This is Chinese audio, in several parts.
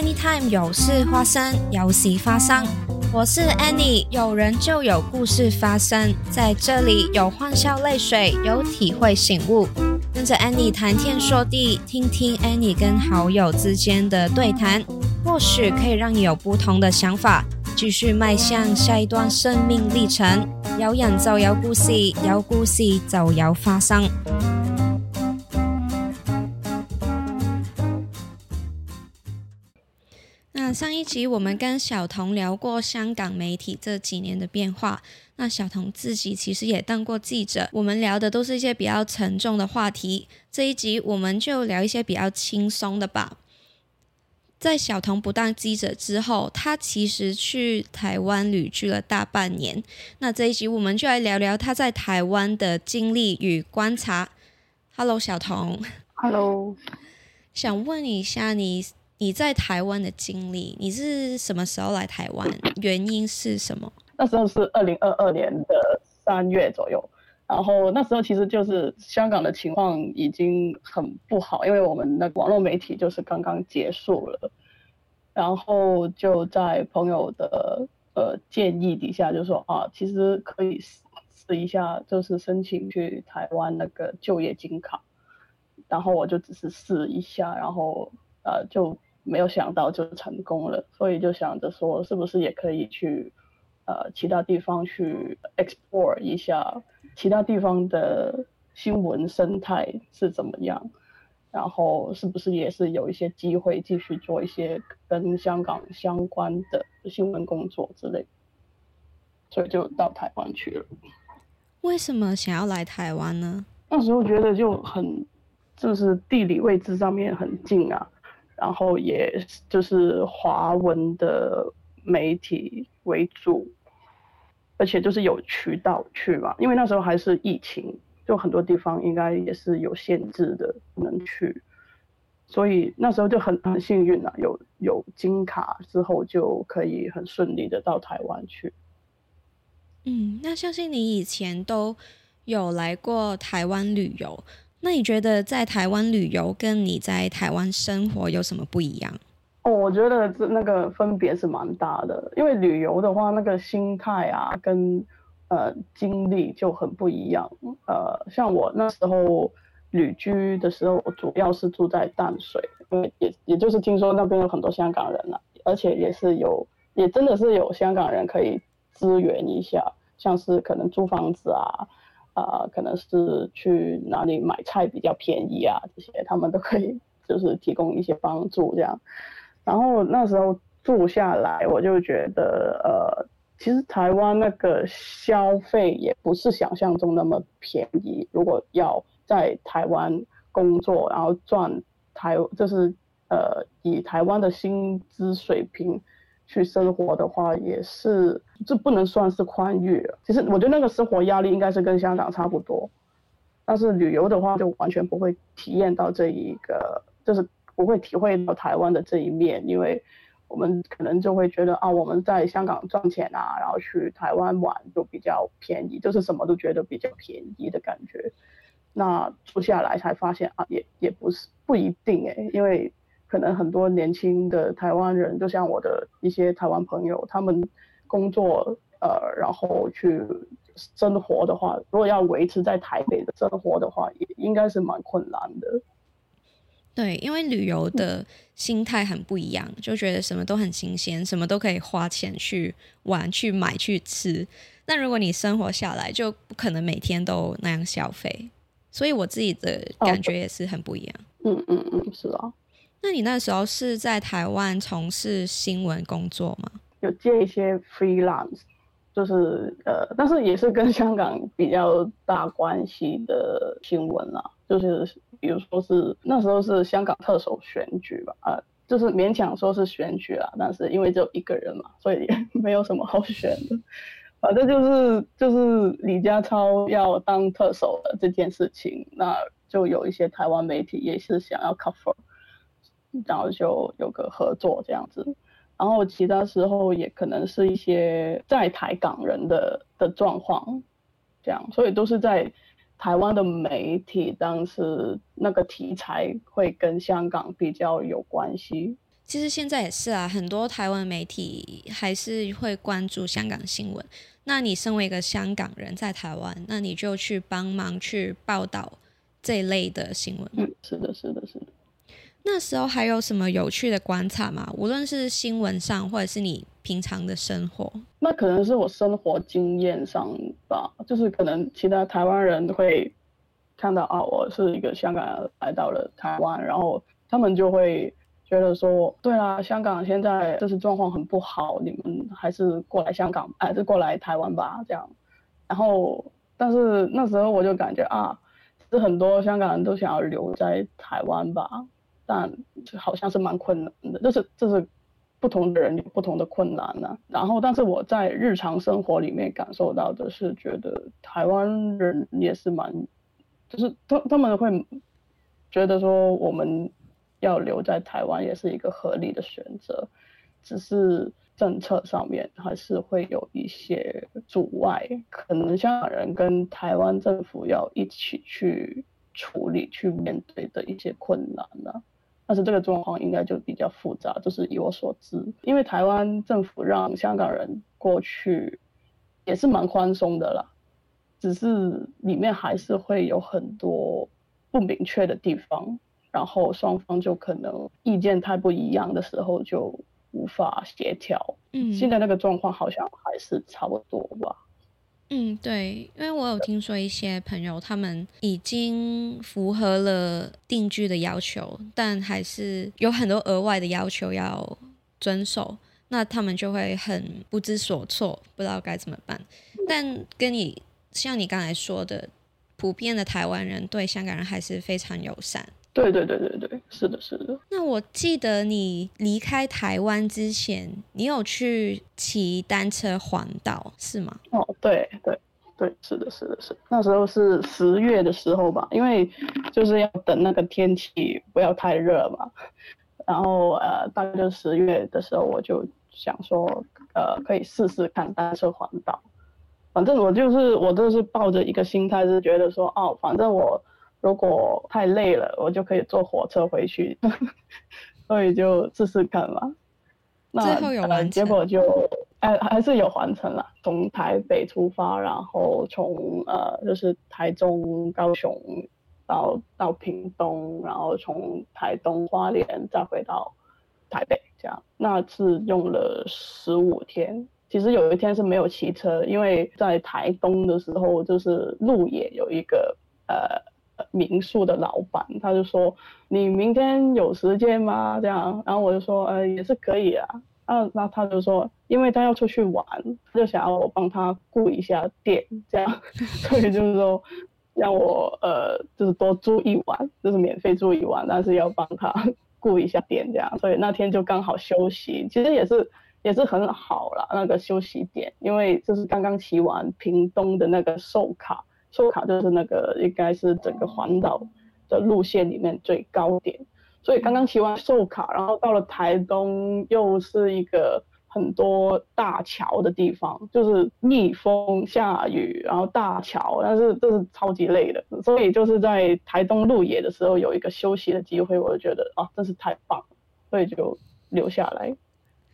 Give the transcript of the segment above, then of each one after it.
Anytime 有事发生，有事发生。我是 Annie，有人就有故事发生，在这里有欢笑泪水，有体会醒悟。跟着 Annie 谈天说地，听听 Annie 跟好友之间的对谈，或许可以让你有不同的想法，继续迈向下一段生命历程。有人就有故事，有故事就有发生。那上一集我们跟小童聊过香港媒体这几年的变化，那小童自己其实也当过记者，我们聊的都是一些比较沉重的话题。这一集我们就聊一些比较轻松的吧。在小童不当记者之后，他其实去台湾旅居了大半年。那这一集我们就来聊聊他在台湾的经历与观察。Hello，小童。Hello，想问一下你。你在台湾的经历，你是什么时候来台湾？原因是什么？那时候是二零二二年的三月左右，然后那时候其实就是香港的情况已经很不好，因为我们的网络媒体就是刚刚结束了，然后就在朋友的呃建议底下，就说啊，其实可以试一下，就是申请去台湾那个就业金卡，然后我就只是试一下，然后呃就。没有想到就成功了，所以就想着说，是不是也可以去呃其他地方去 explore 一下其他地方的新闻生态是怎么样，然后是不是也是有一些机会继续做一些跟香港相关的新闻工作之类，所以就到台湾去了。为什么想要来台湾呢？那时候觉得就很就是地理位置上面很近啊。然后也就是华文的媒体为主，而且就是有渠道去嘛，因为那时候还是疫情，就很多地方应该也是有限制的不能去，所以那时候就很很幸运啊，有有金卡之后就可以很顺利的到台湾去。嗯，那相信你以前都有来过台湾旅游。那你觉得在台湾旅游跟你在台湾生活有什么不一样？哦，我觉得这那个分别是蛮大的，因为旅游的话，那个心态啊跟呃经历就很不一样。呃，像我那时候旅居的时候，我主要是住在淡水，因为也也就是听说那边有很多香港人啊，而且也是有，也真的是有香港人可以支援一下，像是可能租房子啊。啊，可能是去哪里买菜比较便宜啊，这些他们都可以，就是提供一些帮助这样。然后那时候住下来，我就觉得，呃，其实台湾那个消费也不是想象中那么便宜。如果要在台湾工作，然后赚台，就是呃，以台湾的薪资水平。去生活的话，也是这不能算是宽裕。其实我觉得那个生活压力应该是跟香港差不多，但是旅游的话就完全不会体验到这一个，就是不会体会到台湾的这一面，因为我们可能就会觉得啊，我们在香港赚钱啊，然后去台湾玩就比较便宜，就是什么都觉得比较便宜的感觉。那住下来才发现啊，也也不是不一定哎，因为。可能很多年轻的台湾人，就像我的一些台湾朋友，他们工作呃，然后去生活的话，如果要维持在台北的生活的话，也应该是蛮困难的。对，因为旅游的心态很不一样，就觉得什么都很新鲜，什么都可以花钱去玩、去买、去吃。那如果你生活下来，就不可能每天都那样消费。所以我自己的感觉也是很不一样。嗯嗯嗯，是啊。那你那时候是在台湾从事新闻工作吗？有接一些 freelance，就是呃，但是也是跟香港比较大关系的新闻啦，就是比如说是那时候是香港特首选举吧，呃，就是勉强说是选举啦，但是因为只有一个人嘛，所以也 没有什么好选的，反正就是就是李家超要当特首的这件事情，那就有一些台湾媒体也是想要 cover。然后就有个合作这样子，然后其他时候也可能是一些在台港人的的状况，这样，所以都是在台湾的媒体，当时那个题材会跟香港比较有关系。其实现在也是啊，很多台湾媒体还是会关注香港新闻。那你身为一个香港人在台湾，那你就去帮忙去报道这一类的新闻。嗯，是的，是的，是的。那时候还有什么有趣的观察吗？无论是新闻上，或者是你平常的生活？那可能是我生活经验上吧，就是可能其他台湾人会看到啊，我是一个香港人来到了台湾，然后他们就会觉得说，对啊，香港现在就是状况很不好，你们还是过来香港，还是过来台湾吧，这样。然后，但是那时候我就感觉啊，是很多香港人都想要留在台湾吧。但好像是蛮困难的，就是就是不同的人有不同的困难呢。然后，但是我在日常生活里面感受到的是，觉得台湾人也是蛮，就是他他们会觉得说我们要留在台湾也是一个合理的选择，只是政策上面还是会有一些阻碍，可能香港人跟台湾政府要一起去处理、去面对的一些困难呢。但是这个状况应该就比较复杂，就是以我所知，因为台湾政府让香港人过去也是蛮宽松的啦，只是里面还是会有很多不明确的地方，然后双方就可能意见太不一样的时候就无法协调。嗯，现在那个状况好像还是差不多吧。嗯，对，因为我有听说一些朋友，他们已经符合了定居的要求，但还是有很多额外的要求要遵守，那他们就会很不知所措，不知道该怎么办。但跟你像你刚才说的，普遍的台湾人对香港人还是非常友善。对对对对对，是的，是的。那我记得你离开台湾之前，你有去骑单车环岛是吗？哦，对对对，是的，是的，是。那时候是十月的时候吧，因为就是要等那个天气不要太热嘛。然后呃，大概就十月的时候，我就想说，呃，可以试试看单车环岛。反正我就是我就是抱着一个心态，是觉得说，哦，反正我。如果太累了，我就可以坐火车回去，所以就试试看嘛。最后有完成，结果就哎还是有完成了。从台北出发，然后从呃就是台中、高雄到到屏东，然后从台东花莲再回到台北，这样那次用了十五天。其实有一天是没有骑车，因为在台东的时候就是路野有一个呃。民宿的老板，他就说：“你明天有时间吗？”这样，然后我就说：“呃，也是可以啊。”啊，那他就说：“因为他要出去玩，就想要我帮他顾一下店，这样，所以就是说让我呃，就是多住一晚，就是免费住一晚，但是要帮他顾一下店，这样。所以那天就刚好休息，其实也是也是很好了那个休息点，因为就是刚刚骑完屏东的那个寿卡。寿卡就是那个应该是整个环岛的路线里面最高点，所以刚刚骑完寿卡，然后到了台东又是一个很多大桥的地方，就是逆风下雨，然后大桥，但是这是超级累的，所以就是在台东路野的时候有一个休息的机会，我就觉得啊，真是太棒了，所以就留下来，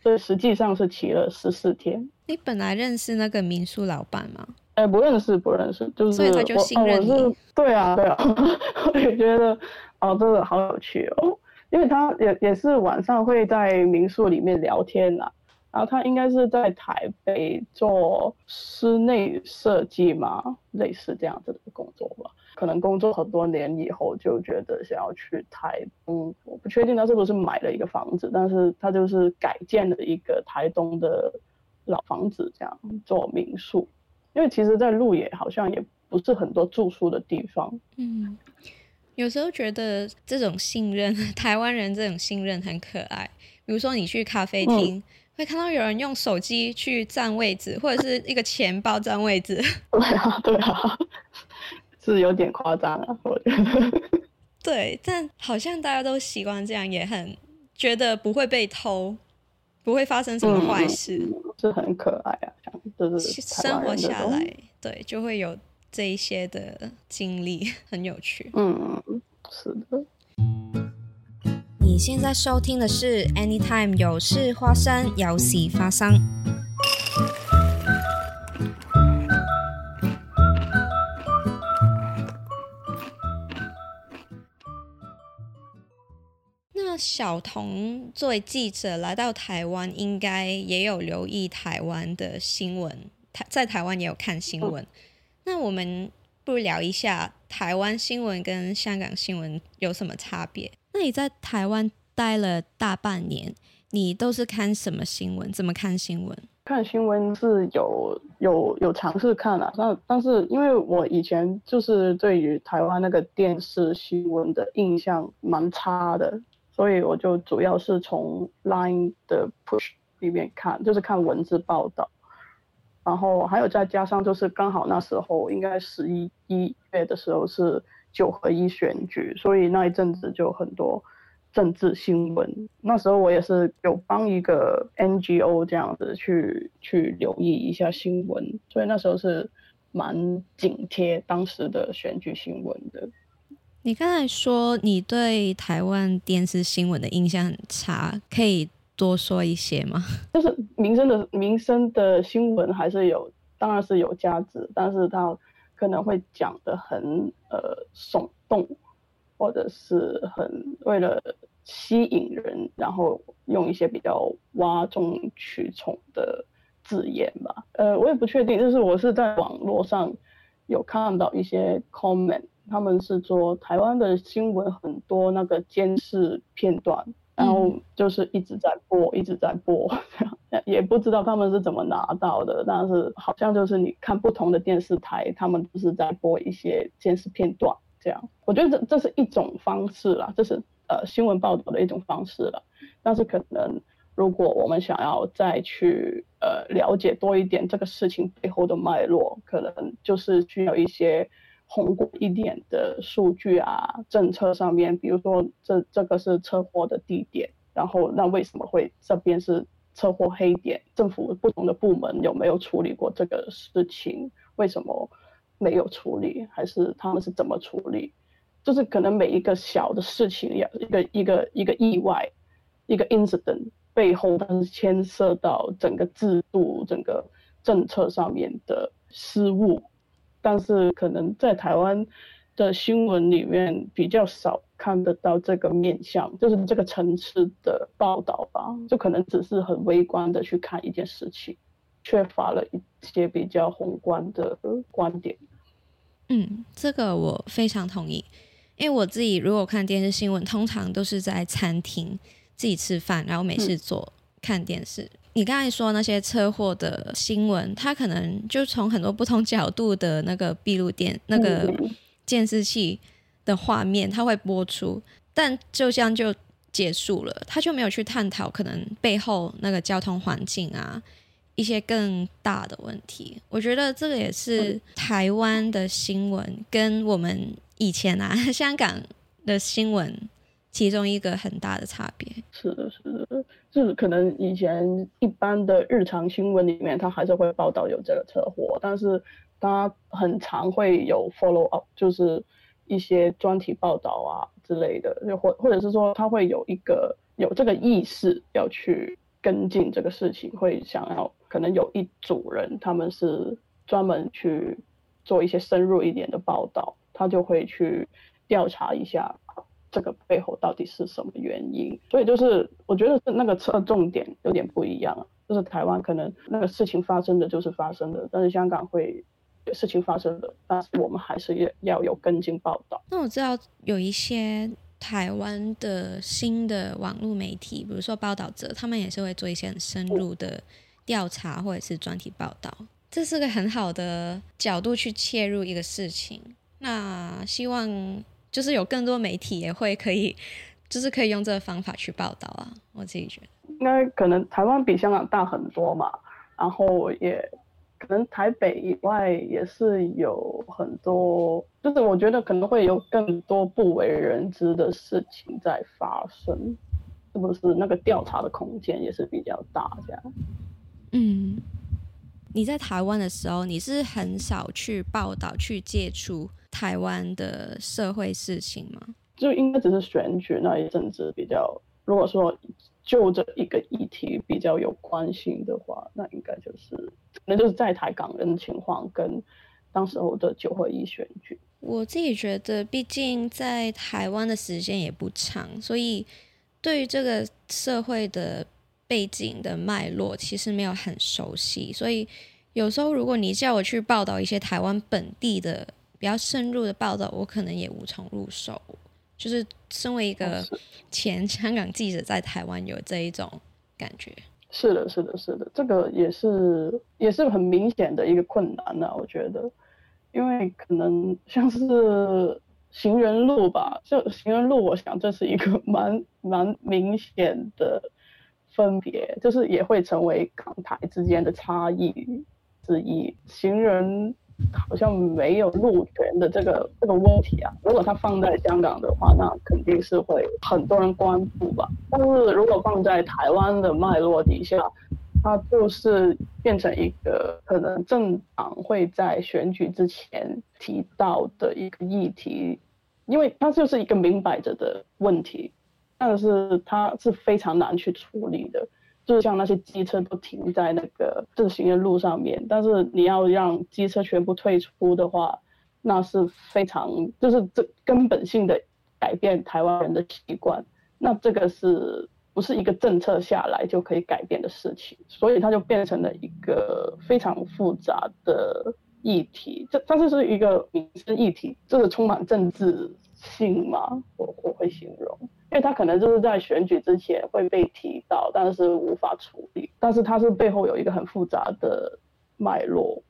所以实际上是骑了十四天。你本来认识那个民宿老板吗？哎，不认识，不认识，就是我，我是对啊，对啊，我也觉得，哦，真的好有趣哦，因为他也也是晚上会在民宿里面聊天啊，然后他应该是在台北做室内设计嘛，类似这样子的工作吧，可能工作很多年以后就觉得想要去台东，我不确定他是不是买了一个房子，但是他就是改建了一个台东的老房子，这样做民宿。因为其实，在路野好像也不是很多住宿的地方。嗯，有时候觉得这种信任，台湾人这种信任很可爱。比如说，你去咖啡厅，会看到有人用手机去占位置，或者是一个钱包占位置。对啊，对啊，是有点夸张啊，我觉得。对，但好像大家都习惯这样，也很觉得不会被偷，不会发生什么坏事。是很可爱啊，这样就是生活下来，对，就会有这一些的经历，很有趣。嗯，是的。你你现在收听的是 Anytime 有事花生，有喜发生。小童作为记者来到台湾，应该也有留意台湾的新闻，台在台湾也有看新闻。那我们不如聊一下台湾新闻跟香港新闻有什么差别？那你在台湾待了大半年，你都是看什么新闻？怎么看新闻？看新闻是有有有尝试看啊，但但是因为我以前就是对于台湾那个电视新闻的印象蛮差的，所以我就主要是从 Line 的 Push 里面看，就是看文字报道。然后还有再加上就是刚好那时候应该十一一月的时候是九合一选举，所以那一阵子就很多政治新闻。那时候我也是有帮一个 NGO 这样子去去留意一下新闻，所以那时候是蛮紧贴当时的选举新闻的。你刚才说你对台湾电视新闻的印象很差，可以？多说一些吗？就是民生的民生的新闻还是有，当然是有价值，但是它可能会讲的很呃耸动，或者是很为了吸引人，然后用一些比较哗众取宠的字眼吧。呃，我也不确定，就是我是在网络上有看到一些 comment，他们是说台湾的新闻很多那个监视片段。然后就是一直在播，一直在播，也不知道他们是怎么拿到的，但是好像就是你看不同的电视台，他们都是在播一些监视片段，这样，我觉得这这是一种方式啦，这是呃新闻报道的一种方式了。但是可能如果我们想要再去呃了解多一点这个事情背后的脉络，可能就是需要一些。宏观一点的数据啊，政策上面，比如说这这个是车祸的地点，然后那为什么会这边是车祸黑点？政府不同的部门有没有处理过这个事情？为什么没有处理？还是他们是怎么处理？就是可能每一个小的事情，一个一个一个意外，一个 incident 背后，它是牵涉到整个制度、整个政策上面的失误。但是可能在台湾的新闻里面比较少看得到这个面向，就是这个层次的报道吧，就可能只是很微观的去看一件事情，缺乏了一些比较宏观的观点。嗯，这个我非常同意，因为我自己如果看电视新闻，通常都是在餐厅自己吃饭，然后没事做看电视。你刚才说那些车祸的新闻，它可能就从很多不同角度的那个闭路电、那个监视器的画面，它会播出，但就这样就结束了，他就没有去探讨可能背后那个交通环境啊一些更大的问题。我觉得这个也是台湾的新闻跟我们以前啊 香港的新闻。其中一个很大的差别是的，是的，就是可能以前一般的日常新闻里面，它还是会报道有这个车祸，但是它很常会有 follow up，就是一些专题报道啊之类的，就或或者是说，他会有一个有这个意识要去跟进这个事情，会想要可能有一组人，他们是专门去做一些深入一点的报道，他就会去调查一下。这个背后到底是什么原因？所以就是我觉得是那个侧重点有点不一样，就是台湾可能那个事情发生的就是发生的，但是香港会事情发生的，但是我们还是要要有跟进报道。那我知道有一些台湾的新的网络媒体，比如说报道者，他们也是会做一些很深入的调查或者是专题报道，这是个很好的角度去切入一个事情。那希望。就是有更多媒体也会可以，就是可以用这个方法去报道啊。我自己觉得，应该可能台湾比香港大很多嘛，然后也可能台北以外也是有很多，就是我觉得可能会有更多不为人知的事情在发生，是不是？那个调查的空间也是比较大，这样。嗯，你在台湾的时候，你是很少去报道、去接触。台湾的社会事情吗？就应该只是选举那一阵子比较如果说就这一个议题比较有关心的话，那应该就是可能就是在台港人情况跟当时候的九合一选举。我自己觉得，毕竟在台湾的时间也不长，所以对于这个社会的背景的脉络，其实没有很熟悉。所以有时候，如果你叫我去报道一些台湾本地的比较深入的报道，我可能也无从入手。就是身为一个前 香港记者，在台湾有这一种感觉。是的，是的，是的，这个也是也是很明显的一个困难呢，我觉得。因为可能像是行人路吧，就行人路，我想这是一个蛮蛮明显的分别，就是也会成为港台之间的差异之一。行人好像没有路权的这个这个问题啊，如果它放在香港的话，那肯定是会很多人关注吧。但是如果放在台湾的脉络底下，它就是变成一个可能政党会在选举之前提到的一个议题，因为它就是一个明摆着的问题，但是它是非常难去处理的。就像那些机车都停在那个自行的路上面，但是你要让机车全部退出的话，那是非常就是这根本性的改变台湾人的习惯，那这个是。不是一个政策下来就可以改变的事情，所以它就变成了一个非常复杂的议题。这但是是一个民生议题，这个充满政治性嘛？我我会形容，因为他可能就是在选举之前会被提到，但是无法处理。但是他是背后有一个很复杂的脉络。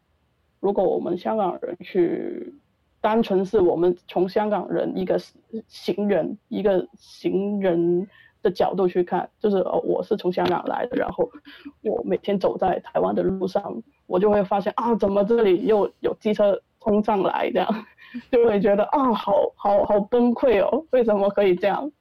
如果我们香港人去，单纯是我们从香港人一个行人一个行人。的角度去看，就是哦，我是从香港来的，然后我每天走在台湾的路上，我就会发现啊，怎么这里又有机车冲上来，这样 就会觉得啊，好好好崩溃哦，为什么可以这样？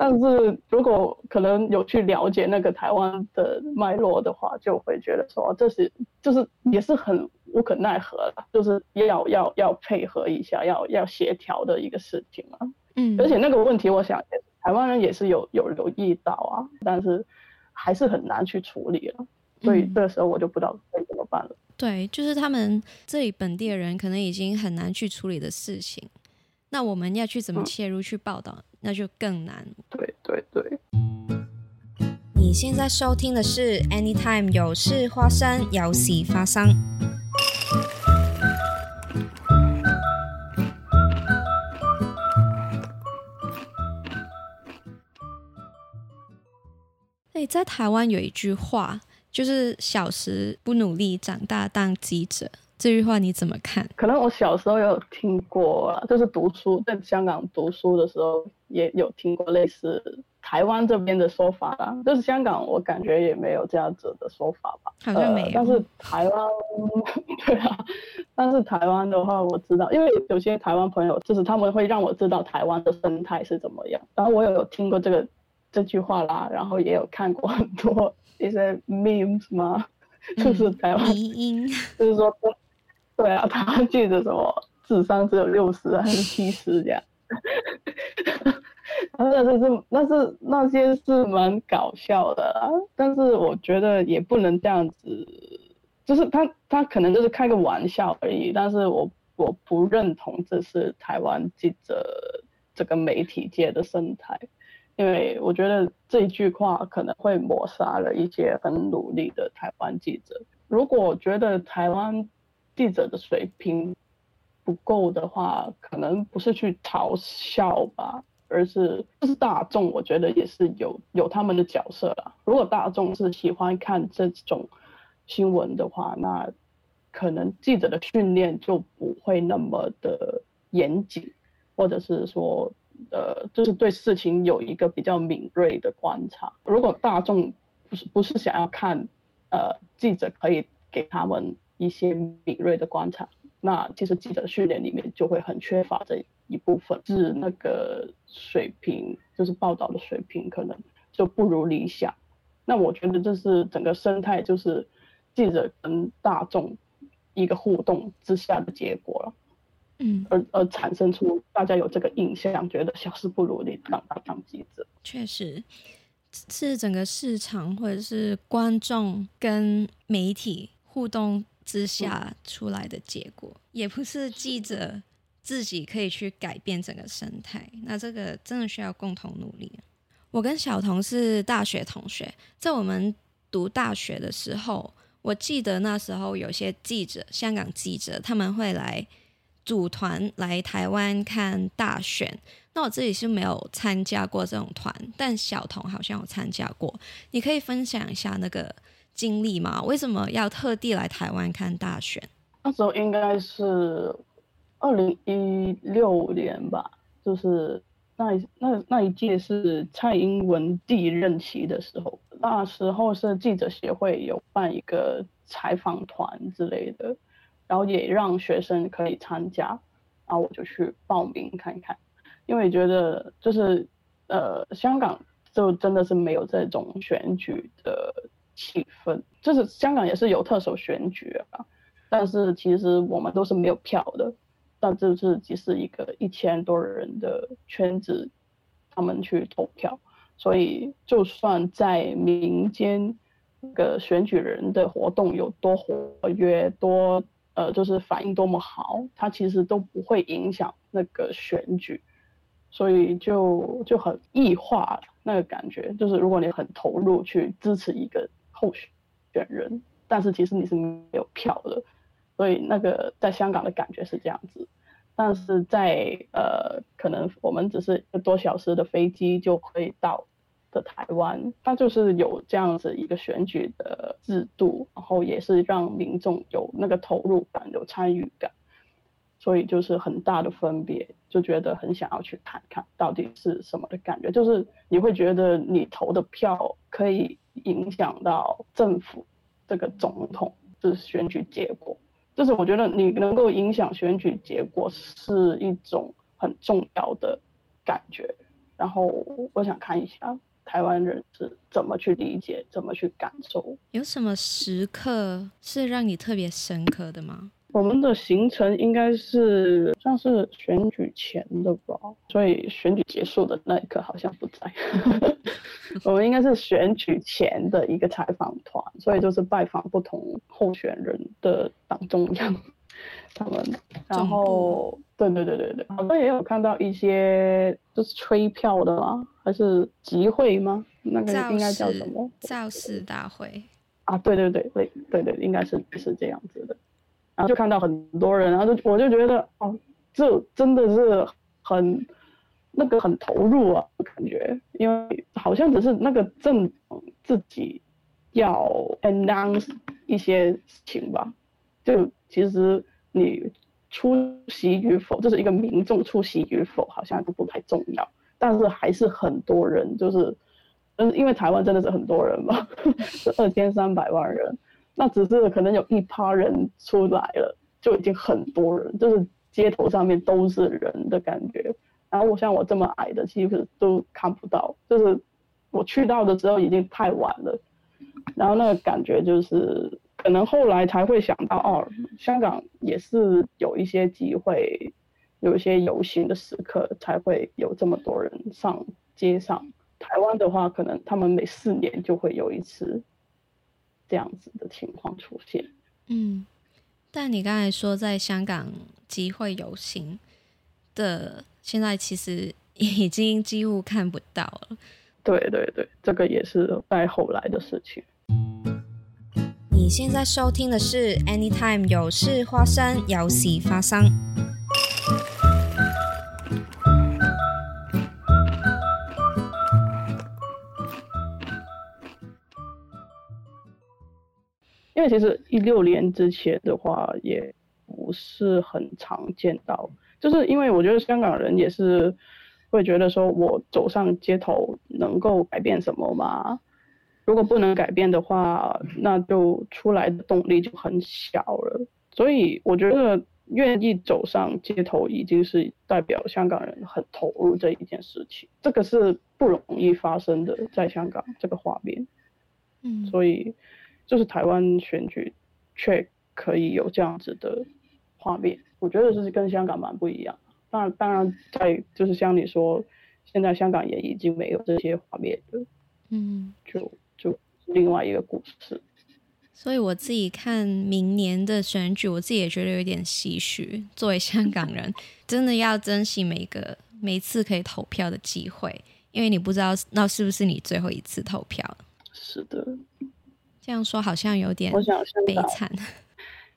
但是如果可能有去了解那个台湾的脉络的话，就会觉得说这是就是也是很无可奈何了，就是要要要配合一下，要要协调的一个事情啊。嗯，而且那个问题，我想。台湾人也是有有留意到啊，但是还是很难去处理了，所以这个时候我就不知道该怎么办了。对，就是他们这里本地的人可能已经很难去处理的事情，那我们要去怎么切入去报道，那就更难。对对对。你现在收听的是 Anytime 有事花生，有事发生。在台湾有一句话，就是“小时不努力，长大当记者”。这句话你怎么看？可能我小时候有听过，就是读书在香港读书的时候也有听过类似台湾这边的说法啦。就是香港，我感觉也没有这样子的说法吧。好像没有。但是台湾，对啊，但是台湾的话，我知道，因为有些台湾朋友，就是他们会让我知道台湾的生态是怎么样。然后我有听过这个。这句话啦，然后也有看过很多一些 memes 嘛？就是台湾，就是说，对啊，台湾记者什么智商只有六十还是七十这样，那是是那是那些是蛮搞笑的啦，但是我觉得也不能这样子，就是他他可能就是开个玩笑而已，但是我我不认同这是台湾记者这个媒体界的生态。因为我觉得这一句话可能会抹杀了一些很努力的台湾记者。如果觉得台湾记者的水平不够的话，可能不是去嘲笑吧，而是就是大众，我觉得也是有有他们的角色啦。如果大众是喜欢看这种新闻的话，那可能记者的训练就不会那么的严谨，或者是说。呃，就是对事情有一个比较敏锐的观察。如果大众不是不是想要看，呃，记者可以给他们一些敏锐的观察，那其实记者训练里面就会很缺乏这一部分，是那个水平，就是报道的水平可能就不如理想。那我觉得这是整个生态，就是记者跟大众一个互动之下的结果了。嗯，而而产生出大家有这个印象，觉得小事不如你，让他当记者。确实，是整个市场或者是观众跟媒体互动之下出来的结果，也不是记者自己可以去改变整个生态。那这个真的需要共同努力。我跟小童是大学同学，在我们读大学的时候，我记得那时候有些记者，香港记者他们会来组团来台湾看大选。那我自己是没有参加过这种团，但小童好像有参加过。你可以分享一下那个经历吗？为什么要特地来台湾看大选？那时候应该是二零一六年吧，就是那那那一届是蔡英文第一任期的时候，那时候是记者协会有办一个采访团之类的，然后也让学生可以参加，然后我就去报名看看。因为觉得就是，呃，香港就真的是没有这种选举的气氛，就是香港也是有特首选举啊，但是其实我们都是没有票的，但这是只是一个一千多人的圈子，他们去投票，所以就算在民间，那个选举人的活动有多活跃，多呃就是反应多么好，它其实都不会影响那个选举。所以就就很异化那个感觉，就是如果你很投入去支持一个候选人，但是其实你是没有票的，所以那个在香港的感觉是这样子，但是在呃可能我们只是一个多小时的飞机就可以到的台湾，它就是有这样子一个选举的制度，然后也是让民众有那个投入感、有参与感。所以就是很大的分别，就觉得很想要去看看到底是什么的感觉。就是你会觉得你投的票可以影响到政府这个总统的选举结果。就是我觉得你能够影响选举结果是一种很重要的感觉。然后我想看一下台湾人是怎么去理解、怎么去感受。有什么时刻是让你特别深刻的吗？我们的行程应该是像是选举前的吧，所以选举结束的那一刻好像不在。我们应该是选举前的一个采访团，所以就是拜访不同候选人的党中央，他们。然后，对对对对对，好像也有看到一些就是吹票的啦？还是集会吗？那个应该叫什么？造势大会。啊，对对对对对对，应该是是这样子的。然后就看到很多人，然后就我就觉得哦，这真的是很那个很投入啊，感觉，因为好像只是那个政自己要 announce 一些事情吧，就其实你出席与否，就是一个民众出席与否，好像都不太重要，但是还是很多人，就是嗯，因为台湾真的是很多人嘛，是二千三百万人。那只是可能有一趴人出来了，就已经很多人，就是街头上面都是人的感觉。然后我像我这么矮的，其实都看不到，就是我去到的时候已经太晚了。然后那个感觉就是，可能后来才会想到，哦，香港也是有一些机会，有一些游行的时刻才会有这么多人上街上。台湾的话，可能他们每四年就会有一次。这样子的情况出现，嗯，但你刚才说在香港机会游行的，现在其实已经几乎看不到了。对对对，这个也是在后来的事情。你现在收听的是 Anytime 有事发生，有事发生。因为其实一六年之前的话，也不是很常见到，就是因为我觉得香港人也是会觉得说，我走上街头能够改变什么吗？如果不能改变的话，那就出来的动力就很小了。所以我觉得愿意走上街头，已经是代表香港人很投入这一件事情，这个是不容易发生的，在香港这个画面。嗯，所以。就是台湾选举，却可以有这样子的画面，我觉得是跟香港蛮不一样。当然，当然，在就是像你说，现在香港也已经没有这些画面了。嗯，就就另外一个故事。所以我自己看明年的选举，我自己也觉得有点唏嘘。作为香港人，真的要珍惜每个每次可以投票的机会，因为你不知道那是不是你最后一次投票。是的，这样说好像有点悲惨。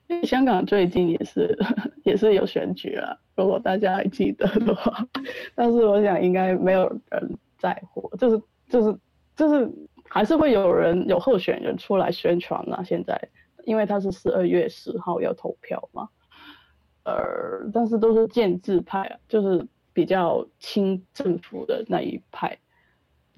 因为香港最近也是 也是有选举了，如果大家还记得的话，但是我想应该没有人在乎，就是就是就是。还是会有人有候选人出来宣传啊。现在，因为他是十二月十号要投票嘛，呃，但是都是建制派，就是比较亲政府的那一派，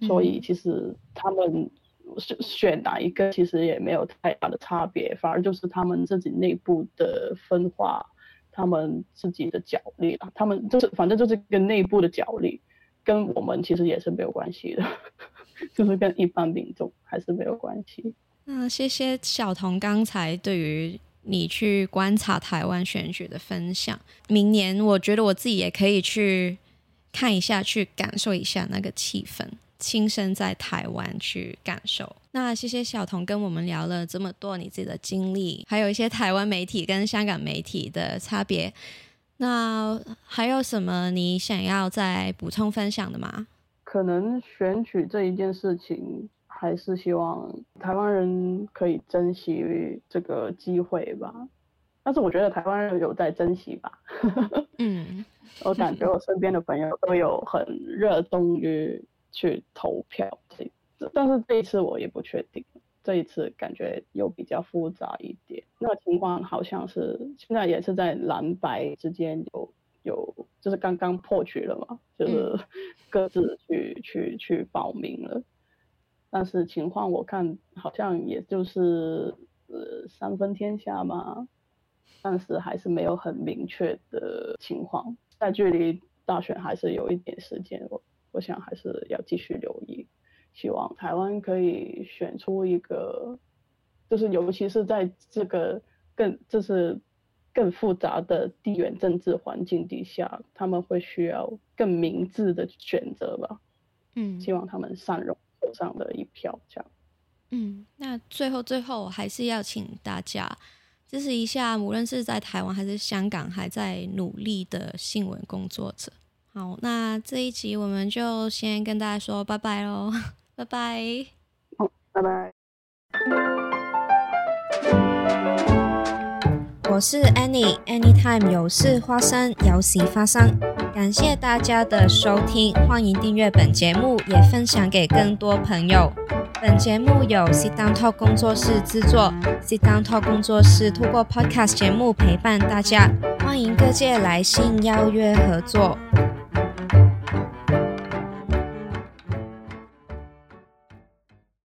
所以其实他们选选哪一个其实也没有太大的差别，反而就是他们自己内部的分化，他们自己的角力了，他们就是反正就是跟内部的角力，跟我们其实也是没有关系的。就是跟一般民众还是没有关系。那谢谢小童刚才对于你去观察台湾选举的分享。明年我觉得我自己也可以去看一下，去感受一下那个气氛，亲身在台湾去感受。那谢谢小童跟我们聊了这么多你自己的经历，还有一些台湾媒体跟香港媒体的差别。那还有什么你想要再补充分享的吗？可能选举这一件事情，还是希望台湾人可以珍惜这个机会吧。但是我觉得台湾人有在珍惜吧。嗯，我感觉我身边的朋友都有很热衷于去投票。这但是这一次我也不确定，这一次感觉又比较复杂一点。那个情况好像是现在也是在蓝白之间有。有就是刚刚破局了嘛，就是 各自去去去报名了，但是情况我看好像也就是呃三分天下嘛，但是还是没有很明确的情况，在距离大选还是有一点时间，我我想还是要继续留意，希望台湾可以选出一个，就是尤其是在这个更就是。更复杂的地缘政治环境底下，他们会需要更明智的选择吧。嗯，希望他们善用手上的一票，这样。嗯，那最后最后还是要请大家支持一下，无论是在台湾还是香港还在努力的新闻工作者。好，那这一集我们就先跟大家说拜拜喽，拜拜。好，拜拜。我是 Annie，Anytime 有事花生，有事发生。感谢大家的收听，欢迎订阅本节目，也分享给更多朋友。本节目由 Sit Down Talk 工作室制作，Sit Down Talk 工作室通过 Podcast 节目陪伴大家，欢迎各界来信邀约合作。